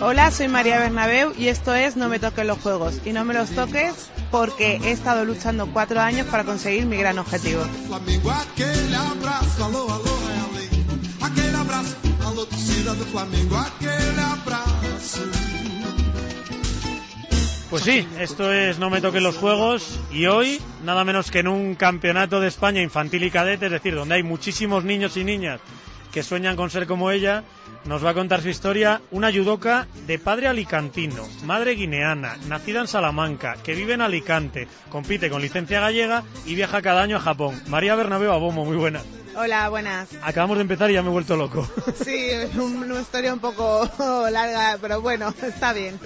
Hola, soy María Bernabeu y esto es No me toques los juegos. Y no me los toques porque he estado luchando cuatro años para conseguir mi gran objetivo. Pues sí, esto es No me toquen los juegos y hoy nada menos que en un campeonato de España infantil y cadete, es decir, donde hay muchísimos niños y niñas que sueñan con ser como ella, nos va a contar su historia una judoka de padre alicantino, madre guineana, nacida en Salamanca, que vive en Alicante, compite con licencia gallega y viaja cada año a Japón. María Bernabeu Abomo, muy buena. Hola, buenas. Acabamos de empezar y ya me he vuelto loco. Sí, es una historia un poco larga, pero bueno, está bien.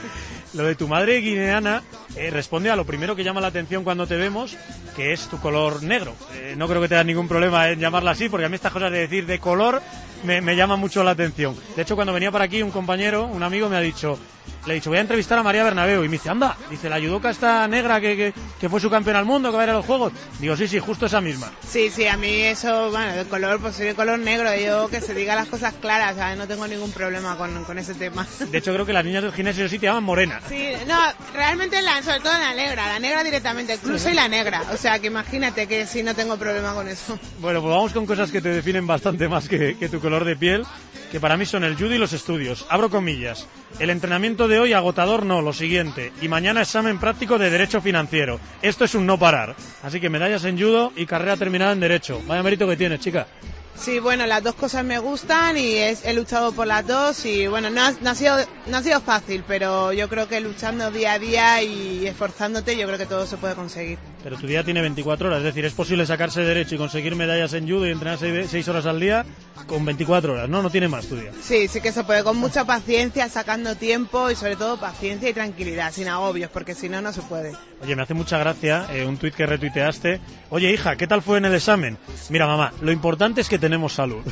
Lo de tu madre guineana eh, responde a lo primero que llama la atención cuando te vemos, que es tu color negro. Eh, no creo que tengas ningún problema en llamarla así, porque a mí estas cosas de decir de color me, me llaman mucho la atención. De hecho, cuando venía por aquí un compañero, un amigo, me ha dicho, le he dicho, voy a entrevistar a María Bernabeu. Y me dice, anda, dice, la judoka esta negra que, que, que fue su campeona al mundo, que va a ir a los Juegos. Digo, sí, sí, justo esa misma. Sí, sí, a mí eso, bueno, de color, pues soy de color negro, yo que se diga las cosas claras, ¿sabes? no tengo ningún problema con, con ese tema. De hecho, creo que las niñas del gimnasio sí te llaman morena. Sí, no, realmente la, sobre todo la negra, la negra directamente, incluso y la negra. O sea, que imagínate que sí no tengo problema con eso. Bueno, pues vamos con cosas que te definen bastante más que, que tu color de piel, que para mí son el judo y los estudios. Abro comillas. El entrenamiento de hoy agotador no, lo siguiente. Y mañana examen práctico de derecho financiero. Esto es un no parar. Así que medallas en judo y carrera terminada en derecho. Vaya mérito que tienes, chica. Sí, bueno, las dos cosas me gustan y es- he luchado por las dos y bueno, no ha, no ha sido, no ha sido fácil, pero yo creo que luchando día a día y esforzándote, yo creo que todo se puede conseguir. Pero tu día tiene 24 horas, es decir, es posible sacarse derecho y conseguir medallas en judo y entrenar 6 horas al día con 24 horas, ¿no? No tiene más tu día. Sí, sí que se puede, con mucha paciencia, sacando tiempo y sobre todo paciencia y tranquilidad, sin agobios, porque si no, no se puede. Oye, me hace mucha gracia eh, un tuit que retuiteaste. Oye, hija, ¿qué tal fue en el examen? Mira, mamá, lo importante es que tenemos salud.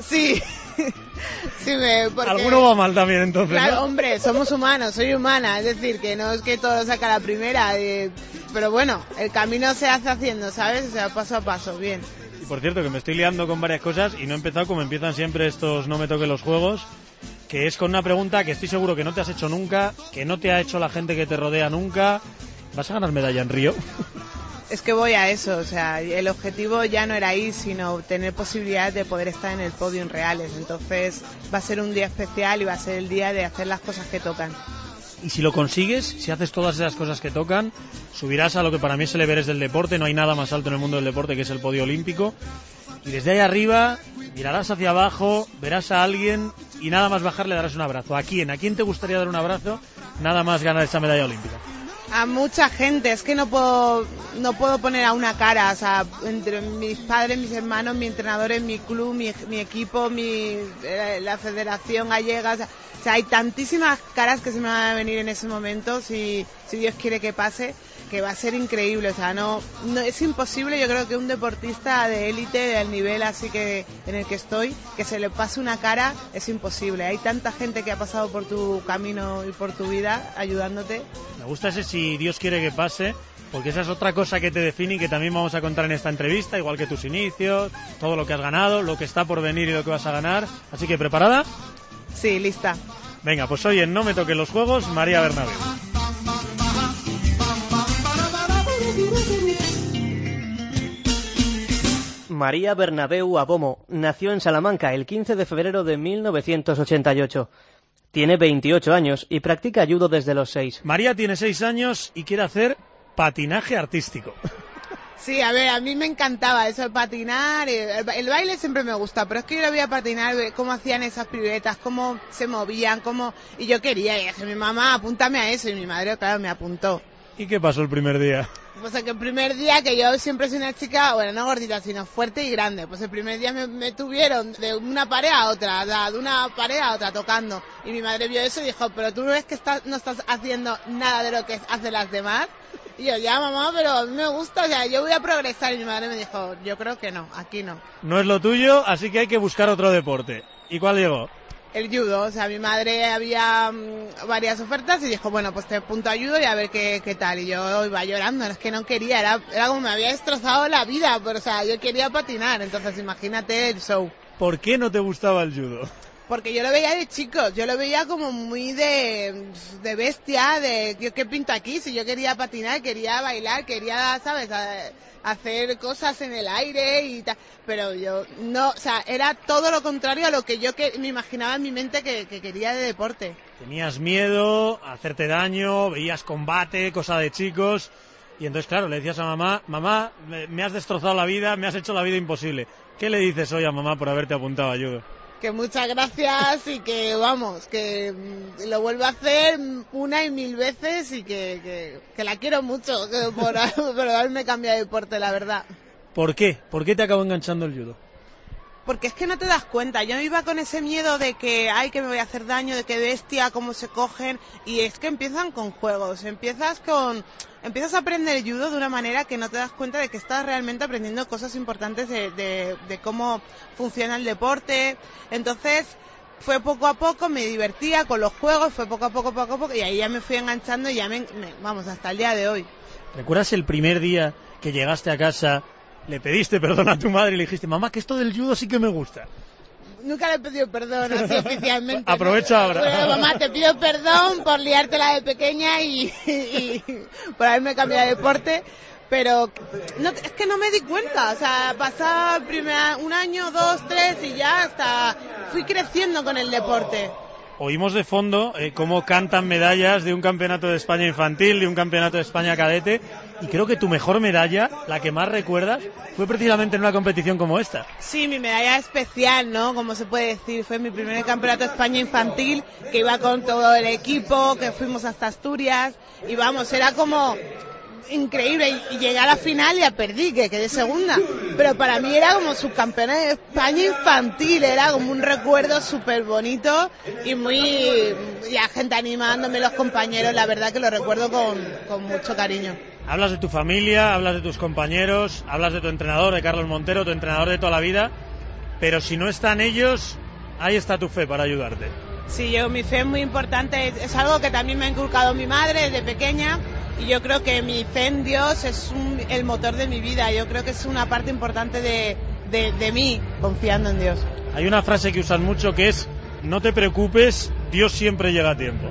Sí, sí me... porque- Alguno va mal también, entonces, Claro, ¿no? hombre, somos humanos, soy humana, es decir, que no es que todo lo saca la primera, eh, pero bueno, el camino se hace haciendo, ¿sabes? O sea, paso a paso, bien. Y por cierto, que me estoy liando con varias cosas y no he empezado como empiezan siempre estos no me toquen los juegos, que es con una pregunta que estoy seguro que no te has hecho nunca, que no te ha hecho la gente que te rodea nunca. ¿Vas a ganar medalla en Río? Es que voy a eso, o sea, el objetivo ya no era ir, sino tener posibilidad de poder estar en el podio en reales. Entonces va a ser un día especial y va a ser el día de hacer las cosas que tocan. Y si lo consigues, si haces todas esas cosas que tocan, subirás a lo que para mí es el Everest del deporte. No hay nada más alto en el mundo del deporte que es el podio olímpico. Y desde ahí arriba mirarás hacia abajo, verás a alguien y nada más bajar le darás un abrazo. ¿A quién? ¿A quién te gustaría dar un abrazo? Nada más ganar esa medalla olímpica. A mucha gente, es que no puedo, no puedo poner a una cara, o sea, entre mis padres, mis hermanos, mi entrenador en mi club, mi, mi equipo, mi, eh, la federación gallega, o sea, o sea, hay tantísimas caras que se me van a venir en ese momento, si, si Dios quiere que pase, que va a ser increíble, o sea, no, no es imposible, yo creo que un deportista de élite, del nivel así que en el que estoy, que se le pase una cara, es imposible. Hay tanta gente que ha pasado por tu camino y por tu vida ayudándote. Me gusta ese si Dios quiere que pase, porque esa es otra cosa que te define y que también vamos a contar en esta entrevista, igual que tus inicios, todo lo que has ganado, lo que está por venir y lo que vas a ganar. Así que, ¿preparada? Sí, lista. Venga, pues hoy en No me toquen los juegos, María Bernabé. María Bernabeu Abomo nació en Salamanca el 15 de febrero de 1988. Tiene 28 años y practica judo desde los 6. María tiene 6 años y quiere hacer patinaje artístico. Sí, a ver, a mí me encantaba eso de patinar, el, el baile siempre me gusta, pero es que yo lo veía patinar, cómo hacían esas piruetas, cómo se movían, cómo... Y yo quería, y dije, mi mamá, apúntame a eso, y mi madre, claro, me apuntó. ¿Y qué pasó el primer día? Pues que el primer día que yo siempre soy una chica, bueno, no gordita, sino fuerte y grande, pues el primer día me, me tuvieron de una pared a otra, de una pared a otra tocando. Y mi madre vio eso y dijo, pero tú ves que estás, no estás haciendo nada de lo que hacen las demás. Y yo, ya mamá, pero a mí me gusta, o sea, yo voy a progresar. Y mi madre me dijo, yo creo que no, aquí no. No es lo tuyo, así que hay que buscar otro deporte. ¿Y cuál llegó? El judo, o sea, mi madre había mm, varias ofertas y dijo, bueno, pues te apunto a judo y a ver qué, qué tal. Y yo iba llorando, es que no quería, era, era como me había destrozado la vida, pero o sea, yo quería patinar, entonces imagínate el show. ¿Por qué no te gustaba el judo? Porque yo lo veía de chicos, yo lo veía como muy de, de bestia, de ¿qué, pinto aquí? Si yo quería patinar, quería bailar, quería, ¿sabes? Hacer cosas en el aire y tal. Pero yo no, o sea, era todo lo contrario a lo que yo que, me imaginaba en mi mente que, que quería de deporte. Tenías miedo a hacerte daño, veías combate, cosa de chicos. Y entonces, claro, le decías a mamá, mamá, me, me has destrozado la vida, me has hecho la vida imposible. ¿Qué le dices hoy a mamá por haberte apuntado a judo? Que muchas gracias y que vamos, que mm, lo vuelvo a hacer una y mil veces y que, que, la quiero mucho por, por haberme cambiado de deporte, la verdad. ¿Por qué? ¿Por qué te acabó enganchando el judo? Porque es que no te das cuenta. Yo iba con ese miedo de que, ay, que me voy a hacer daño, de que bestia, cómo se cogen. Y es que empiezan con juegos. Empiezas con, empiezas a aprender judo de una manera que no te das cuenta de que estás realmente aprendiendo cosas importantes de, cómo funciona el deporte. Entonces, fue poco a poco, me divertía con los juegos, fue poco a poco, poco a poco, y ahí ya me fui enganchando y ya me- vamos, hasta el día de hoy. ¿Recuerdas el primer día que llegaste a casa, le pediste perdón a tu madre y le dijiste, mamá, que esto del judo sí que me gusta? Nunca le he pedido perdón así oficialmente. Aprovecha ahora. Bueno, mamá, te pido perdón por liártela de pequeña y, y por haberme cambiado de deporte. Pero no, es que no me di cuenta. O sea, pasaba primera- un año, dos, tres y ya hasta fui creciendo con el deporte. Oímos de fondo eh, cómo cantan medallas de un campeonato de España infantil, de un campeonato de España cadete, y creo que tu mejor medalla, la que más recuerdas, fue precisamente en una competición como esta. Sí, mi medalla especial, ¿no? Como se puede decir, fue mi primer campeonato de España infantil, que iba con todo el equipo, que fuimos hasta Asturias, y vamos, era como increíble, y, llegué a la final y la perdí, que quedé segunda, pero para mí era como subcampeona de España infantil, era como un recuerdo súper bonito y muy, la gente animándome, los compañeros, la verdad que lo recuerdo con mucho cariño. Hablas de tu familia, hablas de tus compañeros, hablas de tu entrenador, de Carlos Montero, tu entrenador de toda la vida, pero si no están ellos, ahí está tu fe para ayudarte. Sí, yo mi fe es muy importante, es, algo que también me ha inculcado mi madre desde pequeña y yo creo que mi fe en Dios es un- el motor de mi vida, yo creo que es una parte importante de, de, de mí, confiando en Dios. Hay una frase que usan mucho que es, no te preocupes, Dios siempre llega a tiempo.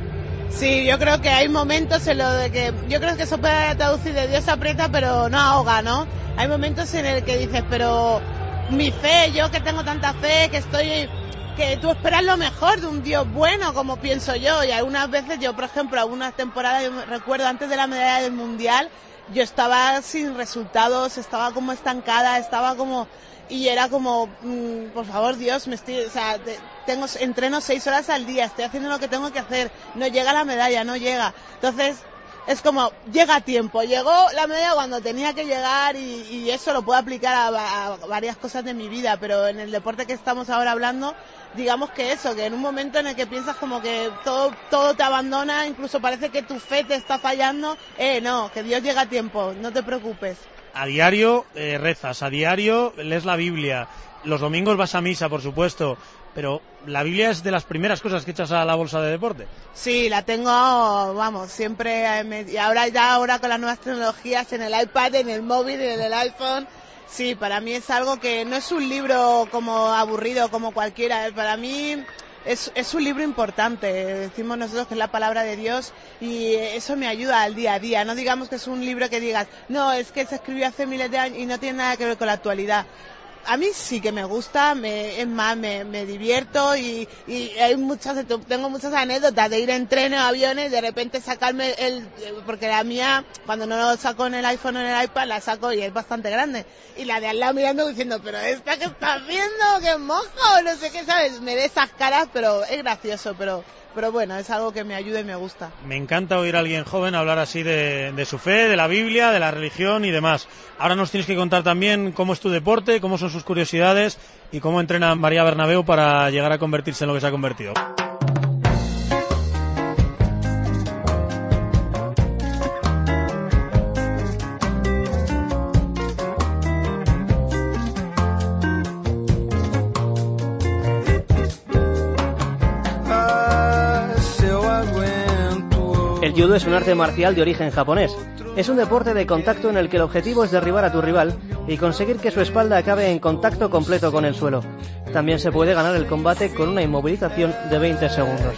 Sí, yo creo que hay momentos en lo de que, yo creo que eso puede traducir de Dios aprieta pero no ahoga, ¿no? Hay momentos en el que dices, pero mi fe, yo que tengo tanta fe, que estoy, que tú esperas lo mejor de un Dios bueno, como pienso yo, y algunas veces yo, por ejemplo, algunas temporadas, yo recuerdo antes de la medalla del Mundial, yo estaba sin resultados, estaba como estancada, estaba como, y era como, mm, por favor Dios, me estoy, o sea, te- tengo, entreno seis horas al día, estoy haciendo lo que tengo que hacer, no llega la medalla, no llega. Entonces, es como, llega a tiempo, llegó la medalla cuando tenía que llegar y, eso lo puedo aplicar a, a varias cosas de mi vida, pero en el deporte que estamos ahora hablando, digamos que eso, que en un momento en el que piensas como que todo, todo te abandona, incluso parece que tu fe te está fallando, eh, no, que Dios llega a tiempo, no te preocupes. A diario eh, rezas, a diario lees la Biblia, los domingos vas a misa, por supuesto, pero la Biblia es de las primeras cosas que echas a la bolsa de deporte. Sí, la tengo, vamos, siempre, eh, y ahora ya, ahora con las nuevas tecnologías en el iPad, en el móvil, en el iPhone, sí, para mí es algo que no es un libro como aburrido como cualquiera, para mí es, es un libro importante, decimos nosotros que es la palabra de Dios y eso me ayuda al día a día, no digamos que es un libro que digas, no, es que se escribió hace miles de años y no tiene nada que ver con la actualidad a mí sí que me gusta, me, es más, me, me divierto y, y hay muchas, tengo muchas anécdotas de ir en trenes o aviones y de repente sacarme el, porque la mía, cuando no lo saco en el iPhone o en el iPad, la saco y es bastante grande. Y la de al lado mirando diciendo, pero esta que estás viendo, que mojo, no sé qué, ¿sabes? Me de esas caras, pero es gracioso, pero, pero bueno, es algo que me ayuda y me gusta. Me encanta oír a alguien joven hablar así de, de su fe, de la Biblia, de la religión y demás. Ahora nos tienes que contar también cómo es tu deporte, cómo son sus curiosidades y cómo entrena María Bernabeu para llegar a convertirse en lo que se ha convertido. Es un arte marcial de origen japonés. Es un deporte de contacto en el que el objetivo es derribar a tu rival y conseguir que su espalda acabe en contacto completo con el suelo. También se puede ganar el combate con una inmovilización de 20 segundos.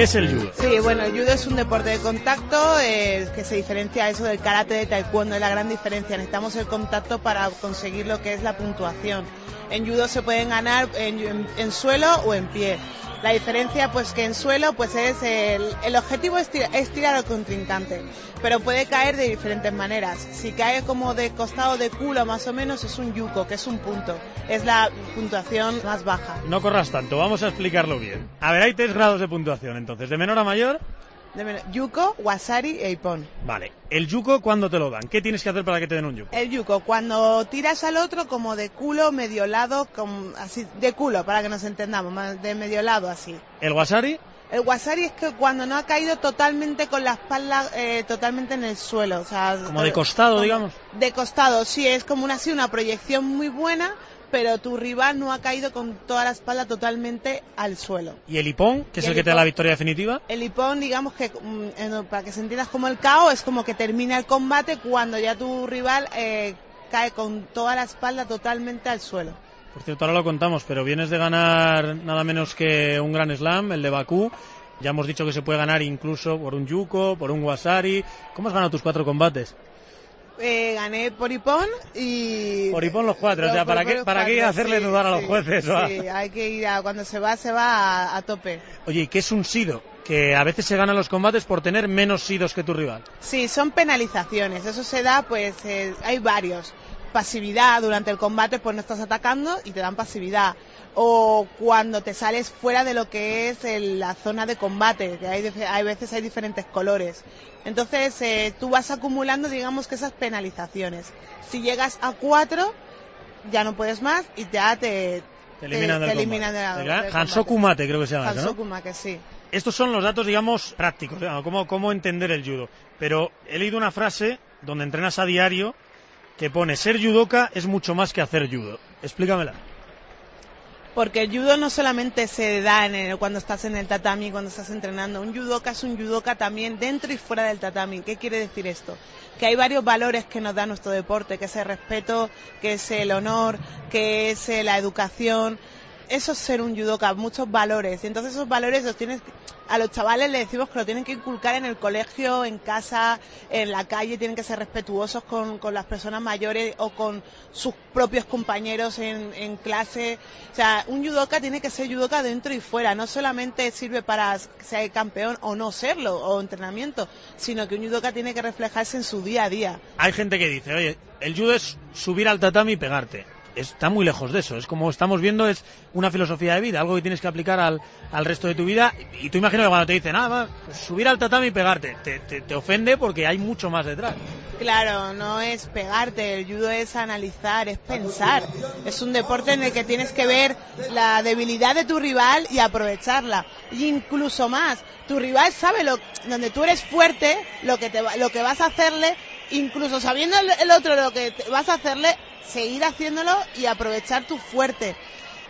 ¿Qué es el judo? Sí, bueno, el judo es un deporte de contacto eh, que se diferencia eso del karate de taekwondo, es la gran diferencia. Necesitamos el contacto para conseguir lo que es la puntuación. En judo se pueden ganar en, suelo o en pie. La diferencia, pues que en suelo, pues es el, el objetivo es, tirar al contrincante, pero puede caer de diferentes maneras. Si cae como de costado de culo más o menos es un yuko, que es un punto, es la puntuación más baja. No corras tanto, vamos a explicarlo bien. A ver, hay tres grados de puntuación entonces, de menor a mayor. Yuko, Wasari e Ipon. Vale. ¿El yuko cuándo te lo dan? ¿Qué tienes que hacer para que te den un yuko? El yuko, cuando tiras al otro como de culo, medio lado, así, de culo, para que nos entendamos, más de medio lado así. ¿El wasari? El wasari es que cuando no ha caído totalmente con la espalda eh, totalmente en el suelo, o sea, como de costado, digamos. De costado, sí, es como una así una proyección muy buena pero tu rival no ha caído con toda la espalda totalmente al suelo. ¿Y el hipón, que es el, que te da la victoria definitiva? El hipón, digamos que, mm, para que se entiendas como el KO, es como que termina el combate cuando ya tu rival eh, cae con toda la espalda totalmente al suelo. Por cierto, ahora lo contamos, pero vienes de ganar nada menos que un gran slam, el de Bakú. Ya hemos dicho que se puede ganar incluso por un yuko, por un wasari. ¿Cómo has ganado tus cuatro combates? Eh, gané por Ipón y... Por Ipón los cuatro, o sea, ¿para qué, para qué hacerle dudar a los jueces? Sí, hay que ir a, cuando se va, se va a, tope. Oye, ¿y qué es un sido? Que a veces se ganan los combates por tener menos sidos que tu rival. Sí, son penalizaciones, eso se da, pues eh, hay varios. Pasividad durante el combate, pues no estás atacando y te dan pasividad o cuando te sales fuera de lo que es la zona de combate, que hay, hay veces hay diferentes colores. Entonces eh, tú vas acumulando, digamos que esas penalizaciones. Si llegas a cuatro, ya no puedes más y ya te, te eliminan, te, eliminan de la, Hansoku Mate creo que se llama Hansoku Mate, sí. Estos son los datos, digamos, prácticos, cómo, cómo entender el judo. Pero he leído una frase donde entrenas a diario que pone ser judoka es mucho más que hacer judo. Explícamela. Porque el judo no solamente se da en cuando estás en el tatami, cuando estás entrenando. Un judoka es un judoka también dentro y fuera del tatami. ¿Qué quiere decir esto? Que hay varios valores que nos da nuestro deporte, que es el respeto, que es el honor, que es la educación, eso es ser un judoka, muchos valores. Y entonces esos valores los tienes, a los chavales les decimos que lo tienen que inculcar en el colegio, en casa, en la calle, tienen que ser respetuosos con, las personas mayores o con sus propios compañeros en, clase. O sea, un judoka tiene que ser judoka dentro y fuera, no solamente sirve para ser campeón o no serlo, o entrenamiento, sino que un judoka tiene que reflejarse en su día a día. Hay gente que dice, oye, el judo es subir al tatami y pegarte está muy lejos de eso. Es como estamos viendo, es una filosofía de vida, algo que tienes que aplicar al, al resto de tu vida. Y tú imagino que cuando te dicen, ah, subir al tatami y pegarte, te, te, ofende porque hay mucho más detrás. Claro, no es pegarte, el judo es analizar, es pensar. Es un deporte en el que tienes que ver la debilidad de tu rival y aprovecharla. Y incluso más, tu rival sabe lo, donde tú eres fuerte, lo que, te, lo que vas a hacerle incluso sabiendo el, otro lo que vas a hacerle, seguir haciéndolo y aprovechar tu fuerte.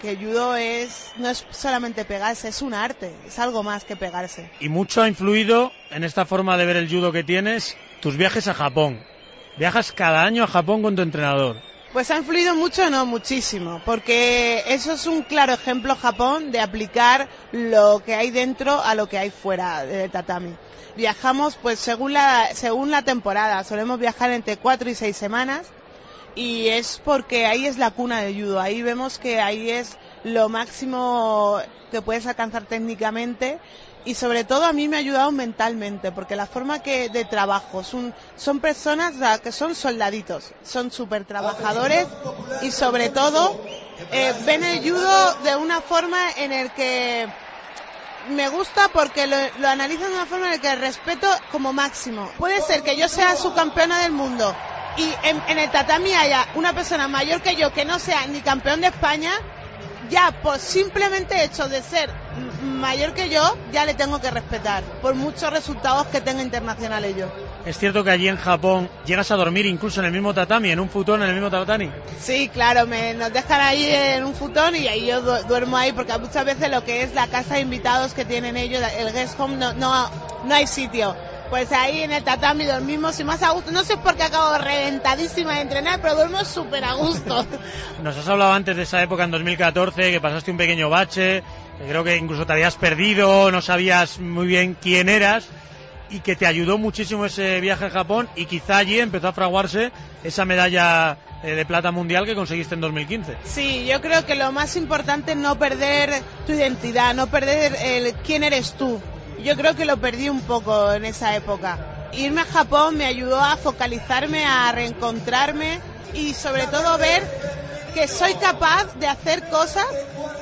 Que el judo es, no es solamente pegarse, es un arte, es algo más que pegarse. Y mucho ha influido en esta forma de ver el judo que tienes tus viajes a Japón. Viajas cada año a Japón con tu entrenador. Pues ha influido mucho, no muchísimo, porque eso es un claro ejemplo Japón de aplicar lo que hay dentro a lo que hay fuera del tatami viajamos pues según la, según la temporada, solemos viajar entre cuatro y seis semanas y es porque ahí es la cuna de judo, ahí vemos que ahí es lo máximo que puedes alcanzar técnicamente y sobre todo a mí me ha ayudado mentalmente porque la forma que de trabajo son, son personas que son soldaditos, son súper trabajadores y sobre todo eh, ven el judo de una forma en el que me gusta porque lo, lo analizan de una forma en la que respeto como máximo. Puede ser que yo sea su campeona del mundo y en, el tatami haya una persona mayor que yo que no sea ni campeón de España, ya por simplemente hecho de ser mayor que yo, ya le tengo que respetar, por muchos resultados que tenga internacionales yo. ¿Es cierto que allí en Japón llegas a dormir incluso en el mismo tatami, en un futón en el mismo tatami? Sí, claro, me, nos dejan ahí en un futón y ahí yo duermo ahí porque muchas veces lo que es la casa de invitados que tienen ellos, el guest home, no, no, no hay sitio. Pues ahí en el tatami dormimos y más a gusto. No sé por qué acabo reventadísima de entrenar, pero duermo súper a gusto. Nos has hablado antes de esa época en 2014 que pasaste un pequeño bache, creo que incluso te habías perdido, no sabías muy bien quién eras y que te ayudó muchísimo ese viaje a Japón y quizá allí empezó a fraguarse esa medalla eh, de plata mundial que conseguiste en 2015. Sí, yo creo que lo más importante es no perder tu identidad, no perder el quién eres tú. Yo creo que lo perdí un poco en esa época. Irme a Japón me ayudó a focalizarme, a reencontrarme y sobre todo ver que soy capaz de hacer cosas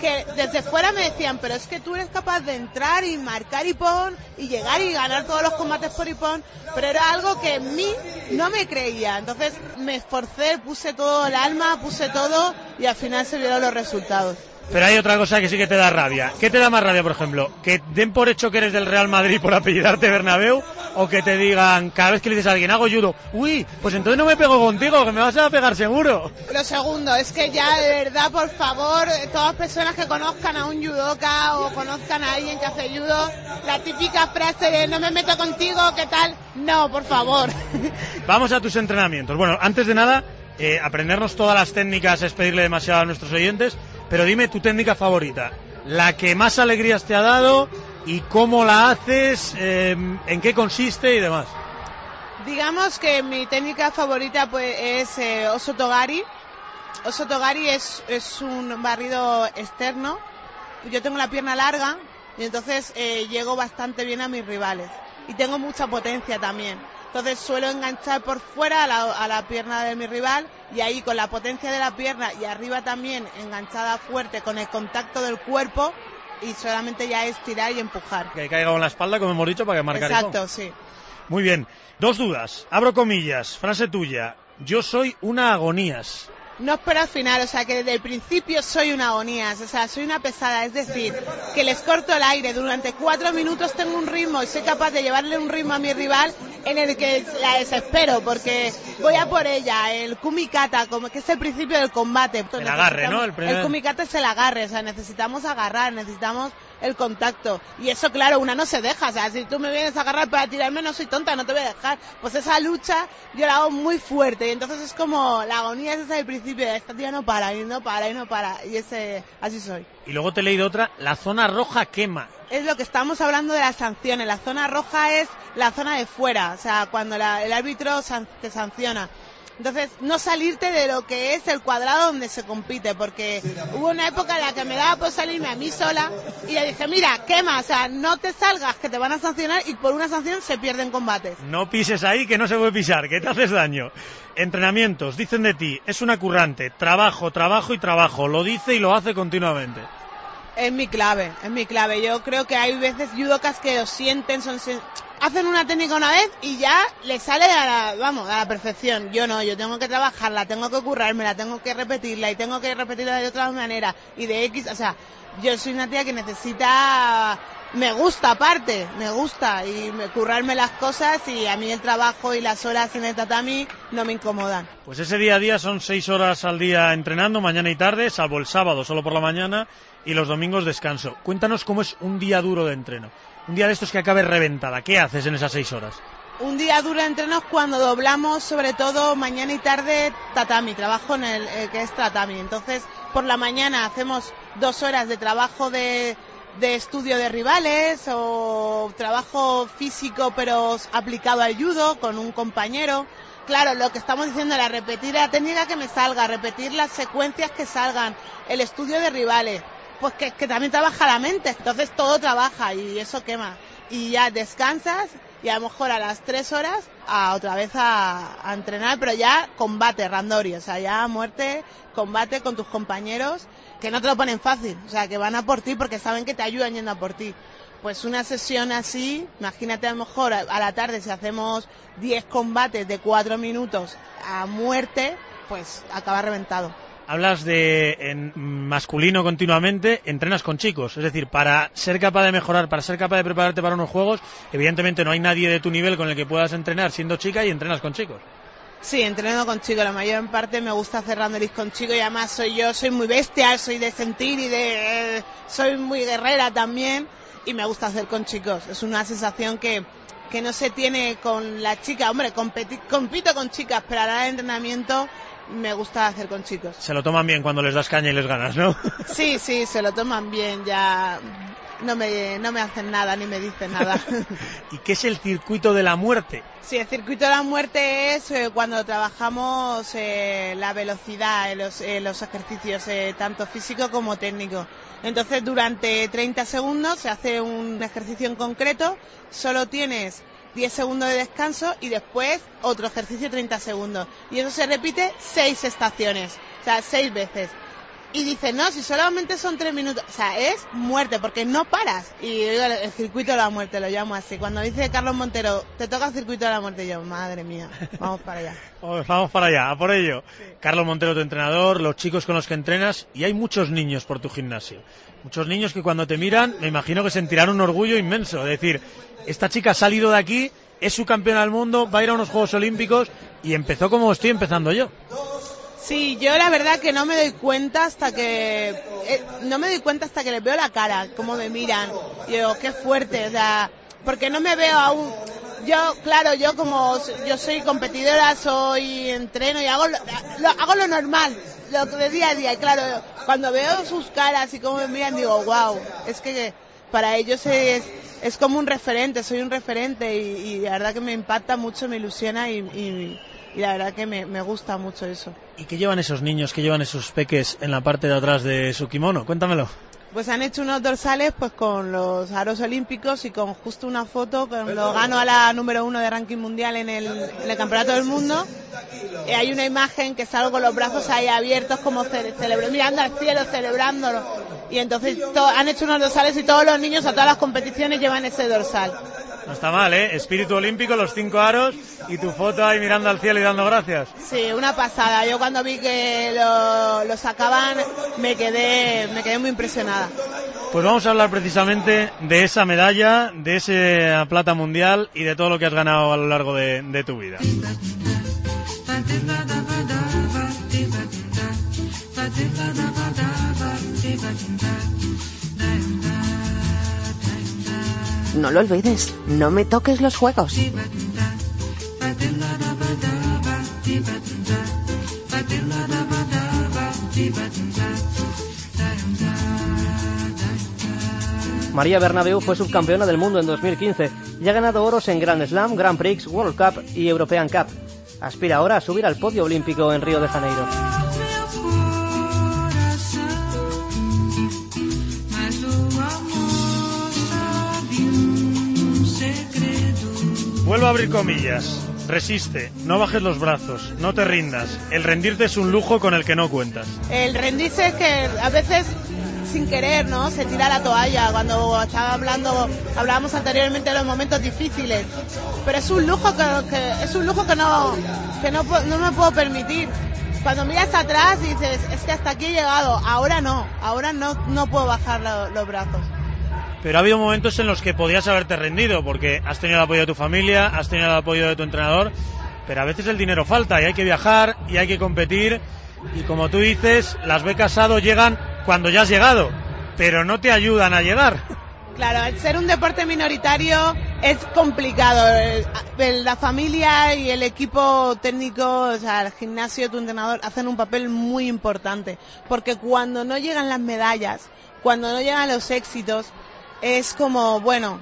que desde fuera me decían, pero es que tú eres capaz de entrar y marcar Ipón y llegar y ganar todos los combates por Ipón, pero era algo que en mí no me creía. Entonces me esforcé, puse todo el alma, puse todo y al final se vieron los resultados. Pero hay otra cosa que sí que te da rabia. ¿Qué te da más rabia, por ejemplo? ¿Que den por hecho que eres del Real Madrid por apellidarte Bernabéu? ¿O que te digan, cada vez que le dices a alguien, hago judo, uy, pues entonces no me pego contigo, que me vas a pegar seguro? Lo segundo, es que ya de verdad, por favor, todas personas que conozcan a un judoka o conozcan a alguien que hace judo, la típica frase de no me meto contigo, ¿qué tal? No, por favor. Vamos a tus entrenamientos. Bueno, antes de nada, eh, aprendernos todas las técnicas es pedirle demasiado a nuestros oyentes, pero dime tu técnica favorita, la que más alegrías te ha dado y cómo la haces, em, en qué consiste y demás. Digamos que mi técnica favorita pues es eh, Oso Togari. Oso Togari es, es un barrido externo. Yo tengo la pierna larga y entonces eh, llego bastante bien a mis rivales. Y tengo mucha potencia también. Entonces suelo enganchar por fuera a la, pierna de mi rival y ahí con la potencia de la pierna y arriba también enganchada fuerte con el contacto del cuerpo y solamente ya es tirar y empujar. Que caiga con la espalda, como hemos dicho, para que marque Exacto, sí. Muy bien. Dos dudas. Abro comillas. Frase tuya. Yo soy una agonías no espero al final, o sea que desde el principio soy una agonía, o sea, soy una pesada, es decir, que les corto el aire, durante cuatro minutos tengo un ritmo y soy capaz de llevarle un ritmo a mi rival en el que la desespero, porque voy a por ella, el kumikata, como que es el principio del combate. El agarre, ¿no? El, el kumikata es el agarre, o sea, necesitamos agarrar, necesitamos el contacto. Y eso, claro, una no se deja. O sea, si tú me vienes a agarrar para tirarme, no soy tonta, no te voy a dejar. Pues esa lucha yo la hago muy fuerte. Y entonces es como la agonía es desde el principio. Esta tía no para, y no para, y no para. Y ese, así soy. Y luego te he leído otra, la zona roja quema. Es lo que estamos hablando de las sanciones. La zona roja es la zona de fuera. O sea, cuando el árbitro te sanciona. Entonces, no salirte de lo que es el cuadrado donde se compite, porque hubo una época en la que me daba por salirme a mí sola y le dije, mira, quema, o sea, no te salgas, que te van a sancionar y por una sanción se pierden combates. No pises ahí, que no se puede pisar, que te haces daño. Entrenamientos, dicen de ti, es una currante, trabajo, trabajo y trabajo, lo dice y lo hace continuamente. Es mi clave, es mi clave. Yo creo que hay veces judokas que lo sienten, son hacen una técnica una vez y ya le sale a la, vamos, a la perfección. Yo no, yo tengo que trabajarla, tengo que currármela, tengo que repetirla y tengo que repetirla de otra manera y de X, o sea, yo soy una tía que necesita me gusta aparte, me gusta y me, currarme las cosas y a mí el trabajo y las horas en el tatami no me incomodan. Pues ese día a día son seis horas al día entrenando, mañana y tarde, salvo el sábado solo por la mañana y los domingos descanso. Cuéntanos cómo es un día duro de entreno. Un día de estos que acabe reventada. ¿Qué haces en esas seis horas? Un día duro de entreno cuando doblamos, sobre todo mañana y tarde, tatami. Trabajo en el que es tatami. Entonces, por la mañana hacemos dos horas de trabajo de, de estudio de rivales o trabajo físico pero aplicado al judo con un compañero. Claro, lo que estamos diciendo era repetir la técnica que me salga, repetir las secuencias que salgan, el estudio de rivales pues que, también trabaja la mente, entonces todo trabaja y eso quema. Y ya descansas y a lo mejor a las tres horas a otra vez a, entrenar, pero ya combate, randori, o sea, ya muerte, combate con tus compañeros que no te lo ponen fácil, o sea, que van a por ti porque saben que te ayudan yendo a por ti. Pues una sesión así, imagínate a lo mejor a, la tarde si hacemos 10 combates de 4 minutos a muerte, pues acaba reventado. Hablas de en masculino continuamente, entrenas con chicos. Es decir, para ser capaz de mejorar, para ser capaz de prepararte para unos juegos, evidentemente no hay nadie de tu nivel con el que puedas entrenar siendo chica y entrenas con chicos. Sí, entreno con chicos. La mayor parte me gusta hacer randolis con chicos y además soy yo, soy muy bestia, soy de sentir y de... soy muy guerrera también y me gusta hacer con chicos. Es una sensación que, que no se tiene con la chica. Hombre, compito con chicas, pero a la hora de entrenamiento me gusta hacer con chicos. Se lo toman bien cuando les das caña y les ganas, ¿no? Sí, sí, se lo toman bien, ya no me, no me hacen nada ni me dicen nada. ¿Y qué es el circuito de la muerte? Sí, el circuito de la muerte es eh, cuando trabajamos eh, la velocidad en los, los ejercicios, eh, tanto físico como técnico. Entonces, durante 30 segundos se hace un ejercicio en concreto, solo tienes 10 segundos de descanso y después otro ejercicio 30 segundos. Y eso se repite 6 estaciones, o sea, 6 veces. Y dice, no, si solamente son 3 minutos, o sea, es muerte, porque no paras. Y el circuito de la muerte lo llamo así. Cuando dice Carlos Montero, te toca el circuito de la muerte, yo, madre mía, vamos para allá. vamos para allá, a por ello. Carlos Montero, tu entrenador, los chicos con los que entrenas, y hay muchos niños por tu gimnasio. Muchos niños que cuando te miran, me imagino que sentirán un orgullo inmenso. Es decir, esta chica ha salido de aquí, es su campeona del mundo, va a ir a unos Juegos Olímpicos y empezó como estoy empezando yo. Sí, yo la verdad que no me doy cuenta hasta que eh, no me doy cuenta hasta que les veo la cara, cómo me miran. Y digo, qué fuerte, o sea, porque no me veo aún. Yo, claro, yo como yo soy competidora, soy entreno y hago lo, hago lo normal, lo de día a día. Y claro, cuando veo sus caras y cómo me miran, digo, wow, es que para ellos es, es como un referente, soy un referente y, la verdad que me impacta mucho, me ilusiona y, la verdad que me, me, gusta mucho eso. ¿Y qué llevan esos niños, qué llevan esos peques en la parte de atrás de su kimono? Cuéntamelo. Pues han hecho unos dorsales pues con los aros olímpicos y con justo una foto cuando gano a la número uno de ranking mundial en el, en el Campeonato del Mundo. Y hay una imagen que salgo con los brazos ahí abiertos como celebrando, mirando al cielo, celebrándolo y entonces han hecho unos dorsales y todos los niños a todas las competiciones llevan ese dorsal. No está mal, ¿eh? Espíritu olímpico, los cinco aros y tu foto ahí mirando al cielo y dando gracias. Sí, una pasada. Yo cuando vi que lo, sacaban me quedé, me quedé muy impresionada. Pues vamos a hablar precisamente de esa medalla, de esa plata mundial y de todo lo que has ganado a lo largo de tu vida. No lo olvides, no me toques los juegos. María Bernabeu fue subcampeona del mundo en 2015 y ha ganado oros en Grand Slam, Grand Prix, World Cup y European Cup. Aspira ahora a subir al podio olímpico en Río de Janeiro. Vuelvo a abrir comillas. Resiste, no bajes los brazos, no te rindas. El rendirte es un lujo con el que no cuentas. El rendirse es que a veces sin querer, ¿no? Se tira la toalla. Cuando estaba hablando, hablábamos anteriormente de los momentos difíciles. Pero es un lujo que, es un lujo que no, que no, no me puedo permitir. Cuando miras atrás dices, es que hasta aquí he llegado. Ahora no, ahora no, no puedo bajar los brazos pero ha habido momentos en los que podías haberte rendido porque has tenido el apoyo de tu familia, has tenido el apoyo de tu entrenador, pero a veces el dinero falta y hay que viajar y hay que competir y como tú dices, las becas ADO llegan cuando ya has llegado, pero no te ayudan a llegar. Claro, al ser un deporte minoritario es complicado. La familia y el equipo técnico, o sea, el gimnasio, tu entrenador, hacen un papel muy importante. Porque cuando no llegan las medallas, cuando no llegan los éxitos, es como, bueno,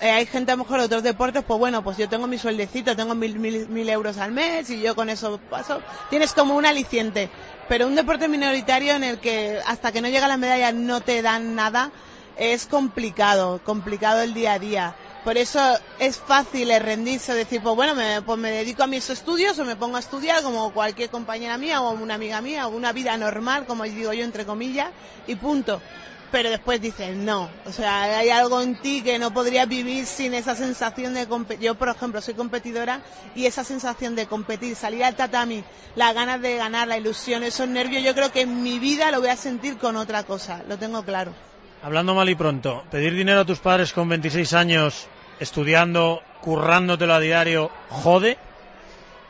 eh, hay gente a lo mejor de otros deportes, pues bueno, pues yo tengo mi sueldecito, tengo mil, mil, euros al mes y yo con eso paso. Tienes como un aliciente. Pero un deporte minoritario en el que hasta que no llega la medalla no te dan nada, es complicado, complicado el día a día. Por eso es fácil rendirse, decir, pues bueno, me, pues me dedico a mis estudios o me pongo a estudiar como cualquier compañera mía o una amiga mía, o una vida normal, como digo yo, entre comillas, y punto pero después dices no. O sea, hay algo en ti que no podrías vivir sin esa sensación de competir. Yo, por ejemplo, soy competidora y esa sensación de competir, salir al tatami, las ganas de ganar, la ilusión, esos nervios, yo creo que en mi vida lo voy a sentir con otra cosa, lo tengo claro. Hablando mal y pronto, pedir dinero a tus padres con 26 años, estudiando, currándotelo a diario, jode.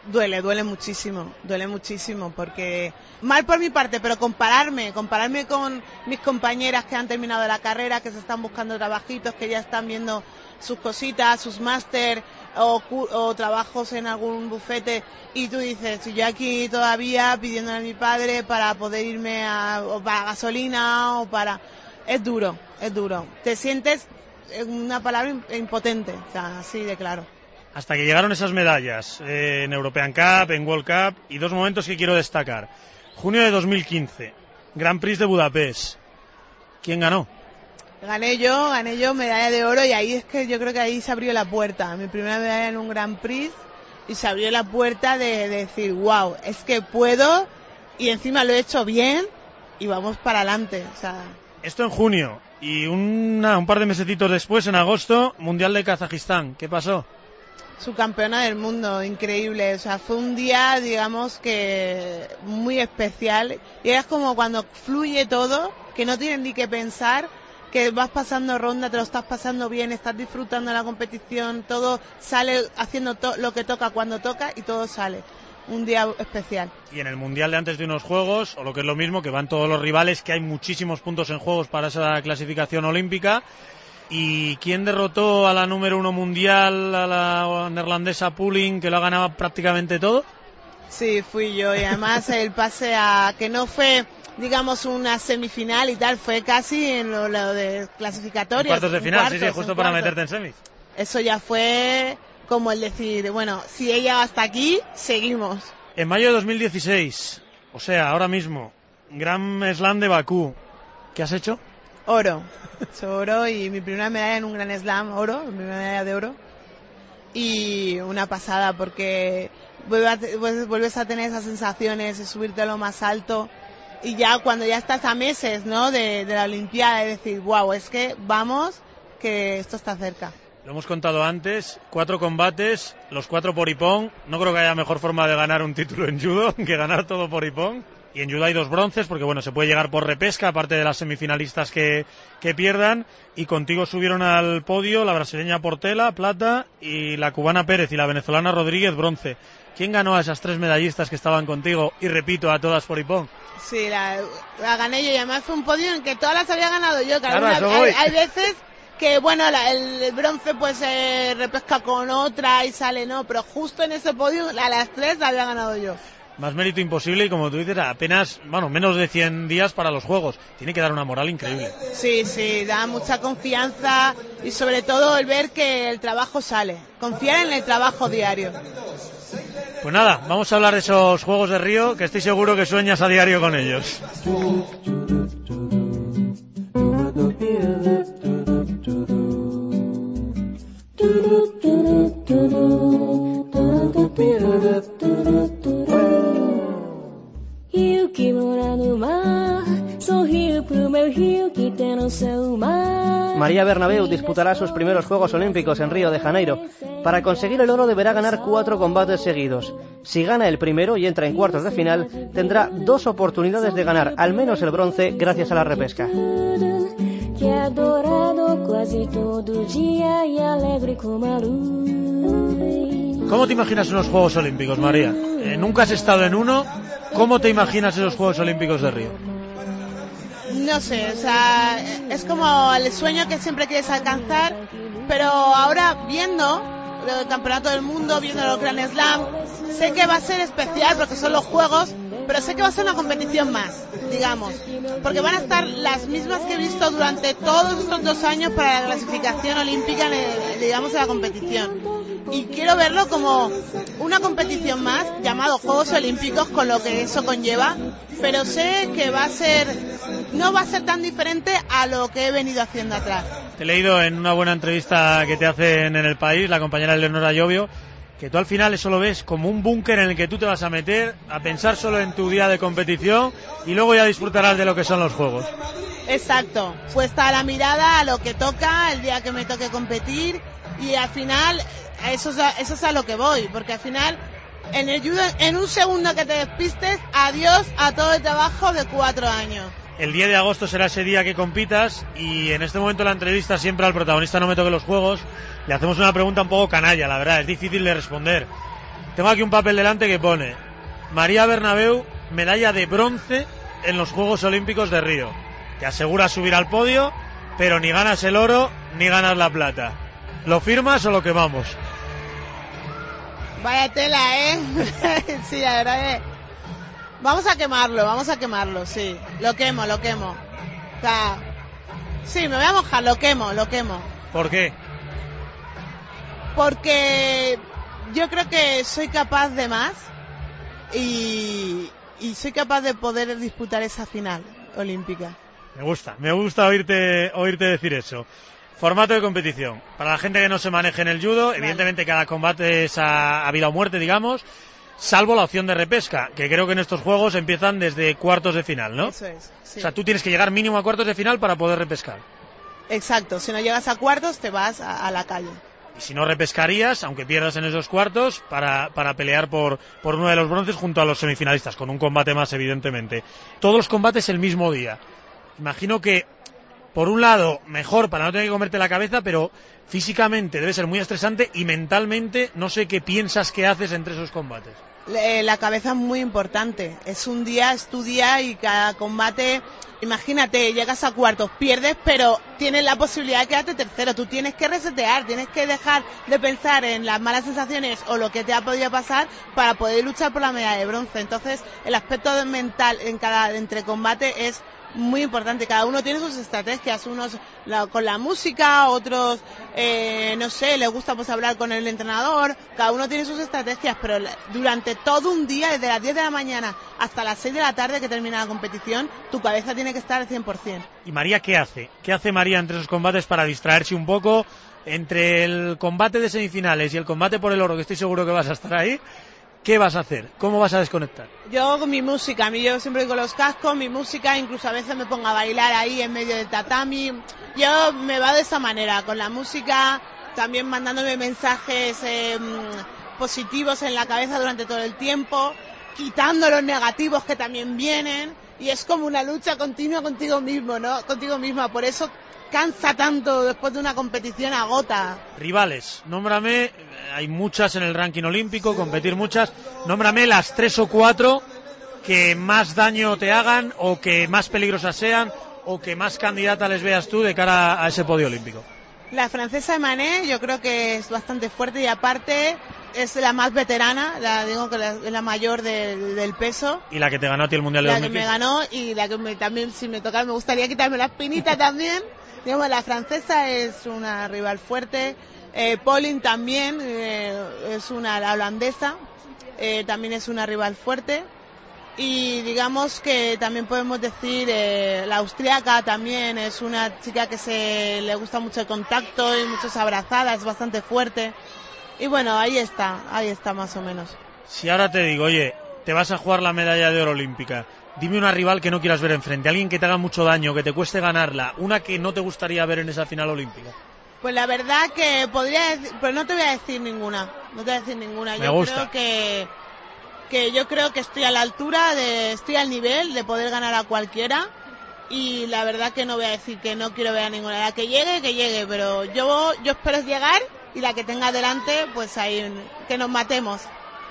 Duele, duele muchísimo, duele muchísimo, porque mal por mi parte, pero compararme, compararme con mis compañeras que han terminado la carrera, que se están buscando trabajitos, que ya están viendo sus cositas, sus máster o, o, trabajos en algún bufete y tú dices, yo aquí todavía pidiéndole a mi padre para poder irme a, o para gasolina o para... Es duro, es duro. Te sientes, en una palabra, impotente, o sea, así de claro hasta que llegaron esas medallas eh, en European Cup, en World Cup y dos momentos que quiero destacar. Junio de 2015, Grand Prix de Budapest. ¿Quién ganó? Gané yo, gané yo medalla de oro y ahí es que yo creo que ahí se abrió la puerta. Mi primera medalla en un Grand Prix y se abrió la puerta de, decir, wow, es que puedo y encima lo he hecho bien y vamos para adelante. O sea... Esto en junio y una, un par de mesecitos después, en agosto, Mundial de Kazajistán. ¿Qué pasó? Subcampeona del mundo, increíble. O sea, fue un día, digamos que muy especial. Y es como cuando fluye todo, que no tienes ni que pensar, que vas pasando ronda, te lo estás pasando bien, estás disfrutando de la competición, todo sale haciendo lo que toca cuando toca y todo sale. Un día especial. Y en el Mundial de antes de unos Juegos, o lo que es lo mismo, que van todos los rivales, que hay muchísimos puntos en juegos para esa clasificación olímpica ¿Y quién derrotó a la número uno mundial, a la neerlandesa Pulling, que lo ha ganado prácticamente todo? Sí, fui yo. Y además el pase a que no fue, digamos, una semifinal y tal, fue casi en lo, de clasificatoria. Cuartos de final, sí, sí, justo para meterte en semis. Eso ya fue como el decir, bueno, si ella va hasta aquí, seguimos. En mayo de 2016, o sea, ahora mismo, Gran Slam de Bakú, ¿qué has hecho? Oro. oro y mi primera medalla en un Gran Slam, oro, mi primera medalla de oro. Y una pasada porque vuelves a tener esas sensaciones de subirte a lo más alto y ya cuando ya estás a meses ¿no? de, la Olimpiada, de decir, wow, es que vamos, que esto está cerca. Lo hemos contado antes, cuatro combates, los cuatro por Ipón. No creo que haya mejor forma de ganar un título en judo que ganar todo por Ipón y en judo hay dos bronces porque bueno se puede llegar por repesca aparte de las semifinalistas que, que pierdan y contigo subieron al podio la brasileña Portela plata y la cubana Pérez y la venezolana Rodríguez bronce ¿quién ganó a esas tres medallistas que estaban contigo y repito a todas por Ipón? Sí, la, gané yo y además fue un podio en que todas las había ganado yo claro, hay, veces que bueno, el bronce pues se repesca con otra y sale, no, pero justo en ese podio a las tres la había ganado yo. Más mérito imposible y como tú dices, apenas, bueno, menos de 100 días para los Juegos. Tiene que dar una moral increíble. Sí, sí, da mucha confianza y sobre todo el ver que el trabajo sale. Confiar en el trabajo diario. Pues nada, vamos a hablar de esos Juegos de Río, que estoy seguro que sueñas a diario con ellos. María Bernabeu disputará sus primeros Juegos Olímpicos en Río de Janeiro. Para conseguir el oro deberá ganar cuatro combates seguidos. Si gana el primero y entra en cuartos de final, tendrá dos oportunidades de ganar al menos el bronce gracias a la repesca. ¿Cómo te imaginas unos Juegos Olímpicos, María? Eh, nunca has estado en uno. ¿Cómo te imaginas esos Juegos Olímpicos de Río? No sé, o sea, es como el sueño que siempre quieres alcanzar, pero ahora viendo el Campeonato del Mundo, viendo los Grand Slam, sé que va a ser especial porque son los Juegos, pero sé que va a ser una competición más, digamos, porque van a estar las mismas que he visto durante todos estos dos años para la clasificación olímpica, digamos, de la competición y quiero verlo como una competición más llamado Juegos Olímpicos con lo que eso conlleva, pero sé que va a ser no va a ser tan diferente a lo que he venido haciendo atrás. Te he leído en una buena entrevista que te hacen en el país la compañera Leonora Llovio que tú al final eso lo ves como un búnker en el que tú te vas a meter, a pensar solo en tu día de competición y luego ya disfrutarás de lo que son los juegos. Exacto, puesta la mirada a lo que toca el día que me toque competir y al final eso es a, eso es a lo que voy, porque al final en el en un segundo que te despistes, adiós a todo el trabajo de cuatro años. El 10 de agosto será ese día que compitas y en este momento la entrevista siempre al protagonista no me toque los juegos. Le hacemos una pregunta un poco canalla, la verdad, es difícil de responder. Tengo aquí un papel delante que pone María Bernabeu, medalla de bronce en los Juegos Olímpicos de Río. Te asegura subir al podio, pero ni ganas el oro ni ganas la plata. ¿Lo firmas o lo quemamos? Vaya tela, ¿eh? sí, la verdad es... Vamos a quemarlo, vamos a quemarlo, sí. Lo quemo, lo quemo. O sea, sí, me voy a mojar, lo quemo, lo quemo. ¿Por qué? Porque yo creo que soy capaz de más y, y soy capaz de poder disputar esa final olímpica. Me gusta, me gusta oírte, oírte decir eso. Formato de competición. Para la gente que no se maneje en el judo, vale. evidentemente cada combate es a, a, vida o muerte, digamos, salvo la opción de repesca, que creo que en estos juegos empiezan desde cuartos de final, ¿no? Eso es. Sí. O sea, tú tienes que llegar mínimo a cuartos de final para poder repescar. Exacto, si no llegas a cuartos te vas a, a la calle. Y si no repescarías, aunque pierdas en esos cuartos, para, para pelear por, por uno de los bronces junto a los semifinalistas, con un combate más, evidentemente. Todos los combates el mismo día. Imagino que por un lado, mejor para no tener que comerte la cabeza, pero físicamente debe ser muy estresante y mentalmente no sé qué piensas que haces entre esos combates. La cabeza es muy importante. Es un día, es tu y cada combate, imagínate, llegas a cuartos, pierdes, pero tienes la posibilidad de quedarte tercero. Tú tienes que resetear, tienes que dejar de pensar en las malas sensaciones o lo que te ha podido pasar para poder luchar por la medalla de bronce. Entonces, el aspecto mental en cada entre combate es muy importante. Cada uno tiene sus estrategias, unos la, con la música, otros, eh, no sé, les gusta pues hablar con el entrenador, cada uno tiene sus estrategias, pero durante todo un día, desde las 10 de la mañana hasta las 6 de la tarde que termina la competición, tu cabeza tiene que estar al 100%. ¿Y María qué hace? ¿Qué hace María entre esos combates para distraerse un poco? Entre el combate de semifinales y el combate por el oro, que estoy seguro que vas a estar ahí, ¿Qué vas a hacer? ¿Cómo vas a desconectar? Yo con mi música, yo siempre con los cascos, mi música, incluso a veces me pongo a bailar ahí en medio del tatami. Yo me va de esa manera, con la música, también mandándome mensajes eh, positivos en la cabeza durante todo el tiempo, quitando los negativos que también vienen. Y es como una lucha continua contigo mismo, ¿no? Contigo misma. Por eso cansa tanto después de una competición agota. Rivales, nómbrame, hay muchas en el ranking olímpico, competir muchas, nómbrame las tres o cuatro que más daño te hagan o que más peligrosas sean o que más candidata les veas tú de cara a ese podio olímpico. La francesa Emané yo creo que es bastante fuerte y aparte es la más veterana, la digo que es la mayor de, del peso. Y la que te ganó a ti el Mundial de La que me ganó y la que me, también si me tocara me gustaría quitarme la espinita también. Digamos, la francesa es una rival fuerte. Eh, Pauline también eh, es una la holandesa, eh, también es una rival fuerte. Y digamos que también podemos decir eh, la austriaca también es una chica que se le gusta mucho el contacto y muchas abrazadas, es bastante fuerte. Y bueno, ahí está, ahí está más o menos. Si ahora te digo, oye, te vas a jugar la medalla de oro olímpica, dime una rival que no quieras ver enfrente, alguien que te haga mucho daño, que te cueste ganarla, una que no te gustaría ver en esa final olímpica. Pues la verdad que podría decir, pero no te voy a decir ninguna, no te voy a decir ninguna. Me Yo gusta. creo que que yo creo que estoy a la altura, de, estoy al nivel de poder ganar a cualquiera y la verdad que no voy a decir que no quiero ver a ninguna. La que llegue, que llegue, pero yo, yo espero llegar y la que tenga delante, pues ahí que nos matemos,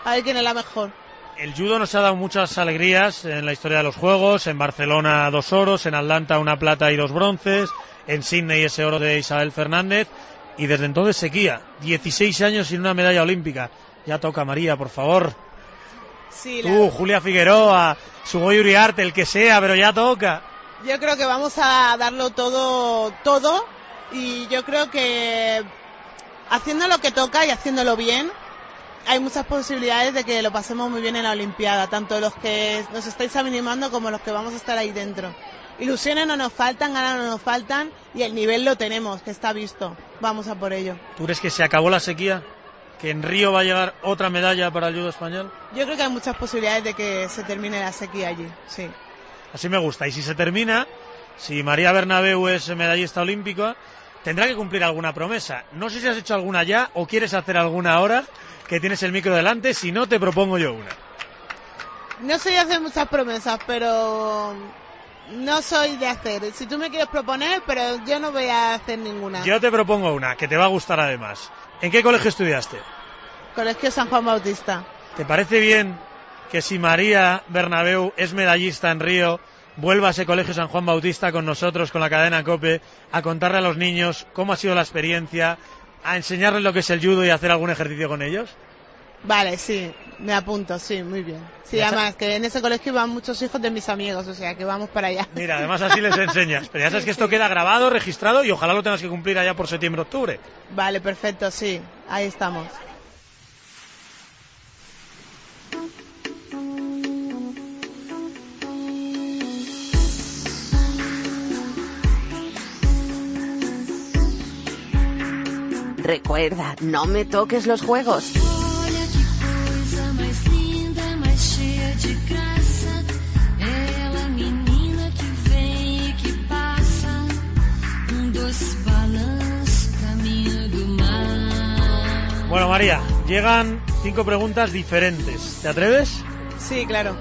a ver quién es la mejor. El judo nos ha dado muchas alegrías en la historia de los Juegos, en Barcelona dos oros, en Atlanta una plata y dos bronces, en Sydney ese oro de Isabel Fernández y desde entonces sequía, 16 años sin una medalla olímpica. Ya toca María, por favor. Sí, Tú, Julia Figueroa, Sugoi Uriarte, el que sea, pero ya toca. Yo creo que vamos a darlo todo, todo, y yo creo que haciendo lo que toca y haciéndolo bien, hay muchas posibilidades de que lo pasemos muy bien en la Olimpiada, tanto los que nos estáis animando como los que vamos a estar ahí dentro. Ilusiones no nos faltan, ganas no nos faltan y el nivel lo tenemos, que está visto. Vamos a por ello. ¿Tú crees que se acabó la sequía? que en Río va a llegar otra medalla para el judo español? Yo creo que hay muchas posibilidades de que se termine la sequía allí, sí. Así me gusta. Y si se termina, si María Bernabeu es medallista olímpica, tendrá que cumplir alguna promesa. No sé si has hecho alguna ya o quieres hacer alguna ahora, que tienes el micro delante. Si no, te propongo yo una. No soy de hacer muchas promesas, pero no soy de hacer. Si tú me quieres proponer, pero yo no voy a hacer ninguna. Yo te propongo una, que te va a gustar además. ¿En qué colegio estudiaste? Colegio San Juan Bautista. ¿Te parece bien que si María Bernabeu es medallista en Río, vuelva a ese colegio San Juan Bautista con nosotros, con la cadena COPE, a contarle a los niños cómo ha sido la experiencia, a enseñarles lo que es el judo y hacer algún ejercicio con ellos? Vale, sí, me apunto, sí, muy bien. Sí, además que en ese colegio van muchos hijos de mis amigos, o sea que vamos para allá. Mira, además así les enseñas. Pero ya sabes que esto queda grabado, registrado y ojalá lo tengas que cumplir allá por septiembre-octubre. Vale, perfecto, sí, ahí estamos. Recuerda, no me toques los juegos. Bueno, María, llegan cinco preguntas diferentes. ¿Te atreves? Sí, claro.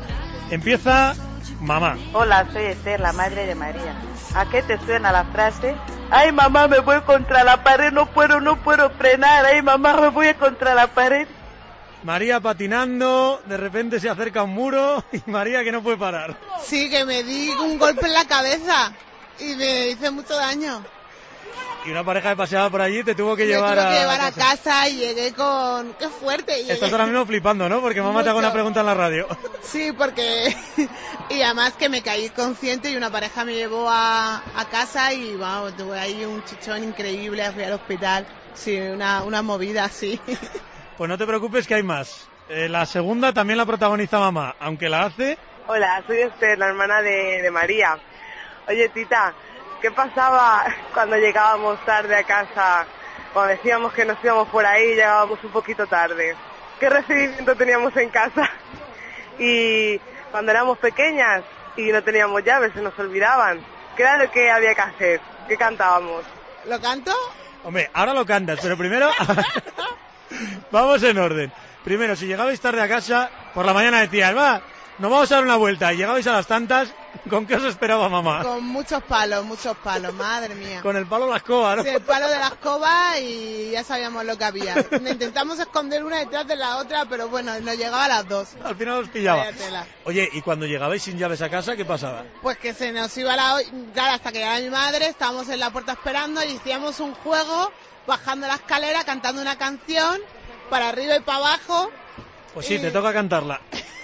Empieza mamá. Hola, soy Esther, la madre de María. ¿A qué te suena la frase? Ay, mamá, me voy contra la pared, no puedo, no puedo frenar. Ay, mamá, me voy contra la pared. María patinando, de repente se acerca un muro y María que no puede parar. Sí, que me di un golpe en la cabeza y me hice mucho daño. Y una pareja que paseaba por allí te tuvo que Me llevar, tuve que a, llevar a casa y llegué con... ¡Qué fuerte! Llegué- Estás ahora mismo flipando, ¿no? Porque mamá te hago una pregunta en la radio. Sí, porque... y además que me caí consciente y una pareja me llevó a, a casa y vamos, tuve ahí un chichón increíble, fui al hospital. Sí, una, una movida así. Pues no te preocupes que hay más. Eh, la segunda también la protagoniza mamá, aunque la hace... Hola, soy Esther, la hermana de, de María. Oye, tita, ¿qué pasaba cuando llegábamos tarde a casa? Cuando decíamos que nos íbamos por ahí, llegábamos un poquito tarde. ¿Qué recibimiento teníamos en casa? Y cuando éramos pequeñas y no teníamos llaves, se nos olvidaban. ¿Qué era lo que había que hacer? ¿Qué cantábamos? ¿Lo canto? Hombre, ahora lo cantas, pero primero... Vamos en orden. Primero, si llegabais tarde a casa, por la mañana decías, va, nos vamos a dar una vuelta. Llegabais a las tantas, ¿con qué os esperaba mamá? Con muchos palos, muchos palos, madre mía. Con el palo de la escoba, ¿no? Sí, el palo de la escoba y ya sabíamos lo que había. Intentamos esconder una detrás de la otra, pero bueno, nos llegaba a las dos. Al final os pillaba. Oye, ¿y cuando llegabais sin llaves a casa, qué pasaba? Pues que se nos iba la... Claro, hasta que llegara mi madre, estábamos en la puerta esperando y hacíamos un juego, bajando la escalera, cantando una canción, para arriba y para abajo, Pues sí, te toca cantarla.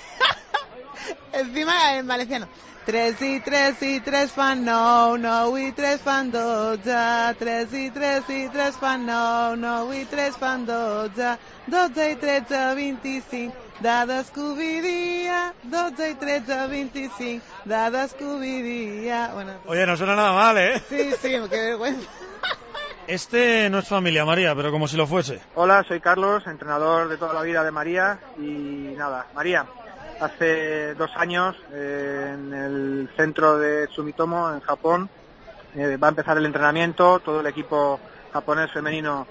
encima en valenciano. Tres y tres y tres fan no, no y tres fan dos ya. Tres y tres y tres fan no, no y tres fan dos ya. Dotze y tretze, vint-i-cinc, dada Scooby-Dia. Dotze y tretze, vint-i-cinc, dada Scooby-Dia. Bueno, Oye, no suena nada mal, ¿eh? sí, sí, qué vergüenza. Este no es familia, María, pero como si lo fuese. Hola, soy Carlos, entrenador de toda la vida de María y nada, María, hace dos años eh, en el centro de Sumitomo, en Japón, eh, va a empezar el entrenamiento, todo el equipo japonés femenino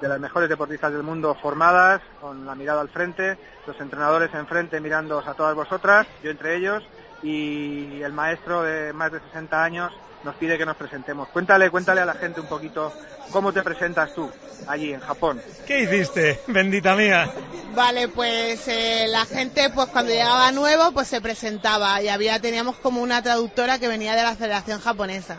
de las mejores deportistas del mundo formadas, con la mirada al frente, los entrenadores enfrente mirándoos a todas vosotras, yo entre ellos, y el maestro de más de 60 años nos pide que nos presentemos. Cuéntale, cuéntale a la gente un poquito cómo te presentas tú allí en Japón. ¿Qué hiciste, bendita mía? Vale, pues eh, la gente, pues cuando llegaba nuevo, pues se presentaba y había teníamos como una traductora que venía de la Federación Japonesa.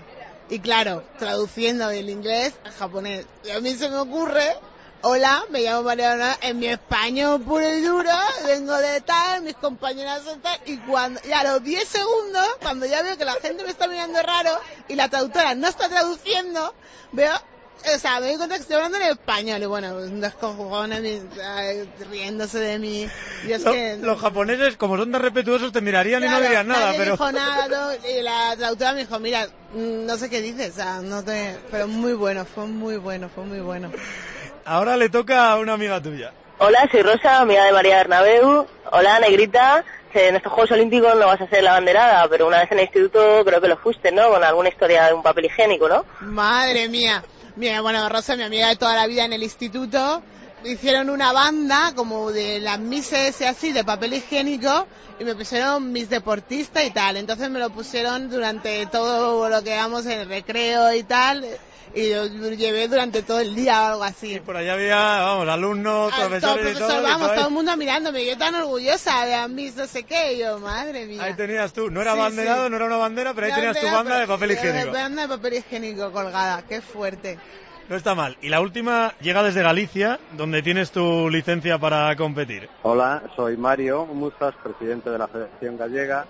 Y claro, traduciendo del inglés al japonés. Y a mí se me ocurre, hola, me llamo Mariana, en mi español puro y duro, vengo de tal, mis compañeras son tal, y cuando, y a los 10 segundos, cuando ya veo que la gente me está mirando raro y la traductora no está traduciendo, veo o sea, me doy cuenta que estoy hablando en español y bueno, pues, un descojones mi- ay, riéndose de mí. Y es Lo- que, los japoneses, como son tan respetuosos, te mirarían y no dirían nada, pero... dijo nada, y la traductora me dijo, mira, mm, no sé qué dices, o sea, no te... Pero muy bueno, fue muy bueno, fue muy bueno. Ahora le toca a una amiga tuya. Hola, soy Rosa, amiga de María Bernabeu. Hola, negrita. En estos Juegos Olímpicos no vas a ser la banderada, pero una vez en el instituto creo que lo fuiste, ¿no? Con alguna historia de un papel higiénico, ¿no? Madre mía. Mira, bueno, Rosa, mi amiga de toda la vida en el instituto, hicieron una banda como de las mises y así, de papel higiénico, y me pusieron mis deportistas y tal. Entonces me lo pusieron durante todo lo que vamos en el recreo y tal, y lo llevé durante todo el día o algo así. Por allá había, vamos, alumnos, Ah, profesores todo y profesor, todo. y vamos, tú ahí- todo el mundo mirándome, yo tan orgullosa de mis no sé qué, y yo, madre mía. Ahí tenías tú, no era Sí, banderado, sí. no era una bandera, pero ahí tenías tu banda de pero- papel higiénico. Banda de papel higiénico colgada, qué fuerte. No está mal. Y la última llega desde Galicia, donde tienes tu licencia para competir. Hola, soy Mario Muzas, presidente de la Federación Gallega.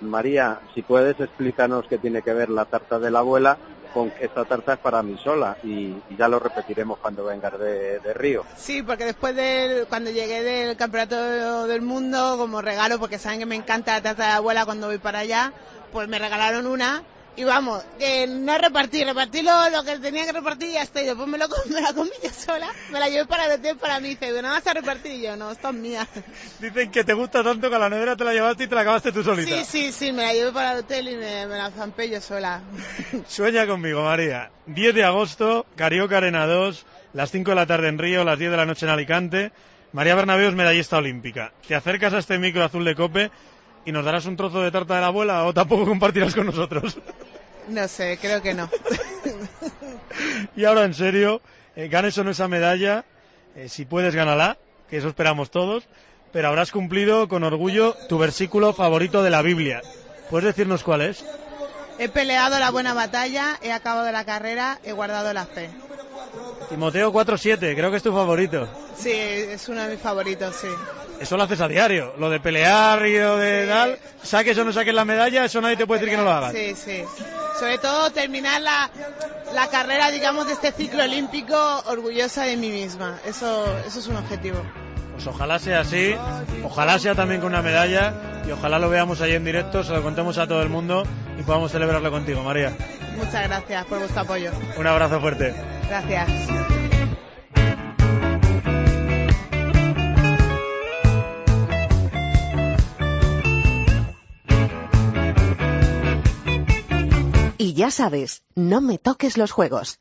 María, si puedes explícanos qué tiene que ver la tarta de la abuela con esta tarta es para mí sola y, y ya lo repetiremos cuando vengas de, de Río. Sí, porque después de cuando llegué del campeonato del mundo, como regalo, porque saben que me encanta la tarta de la abuela cuando voy para allá, pues me regalaron una. Y vamos, que no repartí, repartí lo, lo que tenía que repartir y ya está. Y después me, lo, me la comí yo sola, me la llevé para el hotel para mí. Dice, ¿no vas a repartir? Y yo, no, esta es mía. Dicen que te gusta tanto que a la nevera te la llevaste y te la acabaste tú solita. Sí, sí, sí, me la llevé para el hotel y me, me la zampé yo sola. Sueña conmigo, María. 10 de agosto, Carioca Arena 2, las 5 de la tarde en Río, las 10 de la noche en Alicante. María Bernabéu es medallista olímpica. Te acercas a este micro azul de cope y nos darás un trozo de tarta de la abuela o tampoco compartirás con nosotros. No sé, creo que no. y ahora en serio, eh, ganes o no esa medalla, eh, si puedes ganarla, que eso esperamos todos, pero habrás cumplido con orgullo tu versículo favorito de la Biblia. ¿Puedes decirnos cuál es? He peleado la buena batalla, he acabado la carrera, he guardado la fe. Timoteo 4.7, creo que es tu favorito. Sí, es uno de mis favoritos, sí. Eso lo haces a diario. Lo de pelear y lo de tal, saques o no saques la medalla, eso nadie te puede decir que no lo hagas. Sí, sí. Sobre todo terminar la, la carrera, digamos, de este ciclo olímpico orgullosa de mí misma. Eso, eso es un objetivo. Pues ojalá sea así, ojalá sea también con una medalla y ojalá lo veamos ahí en directo, se lo contemos a todo el mundo y podamos celebrarlo contigo, María. Muchas gracias por vuestro apoyo. Un abrazo fuerte. Gracias. Y ya sabes, no me toques los juegos.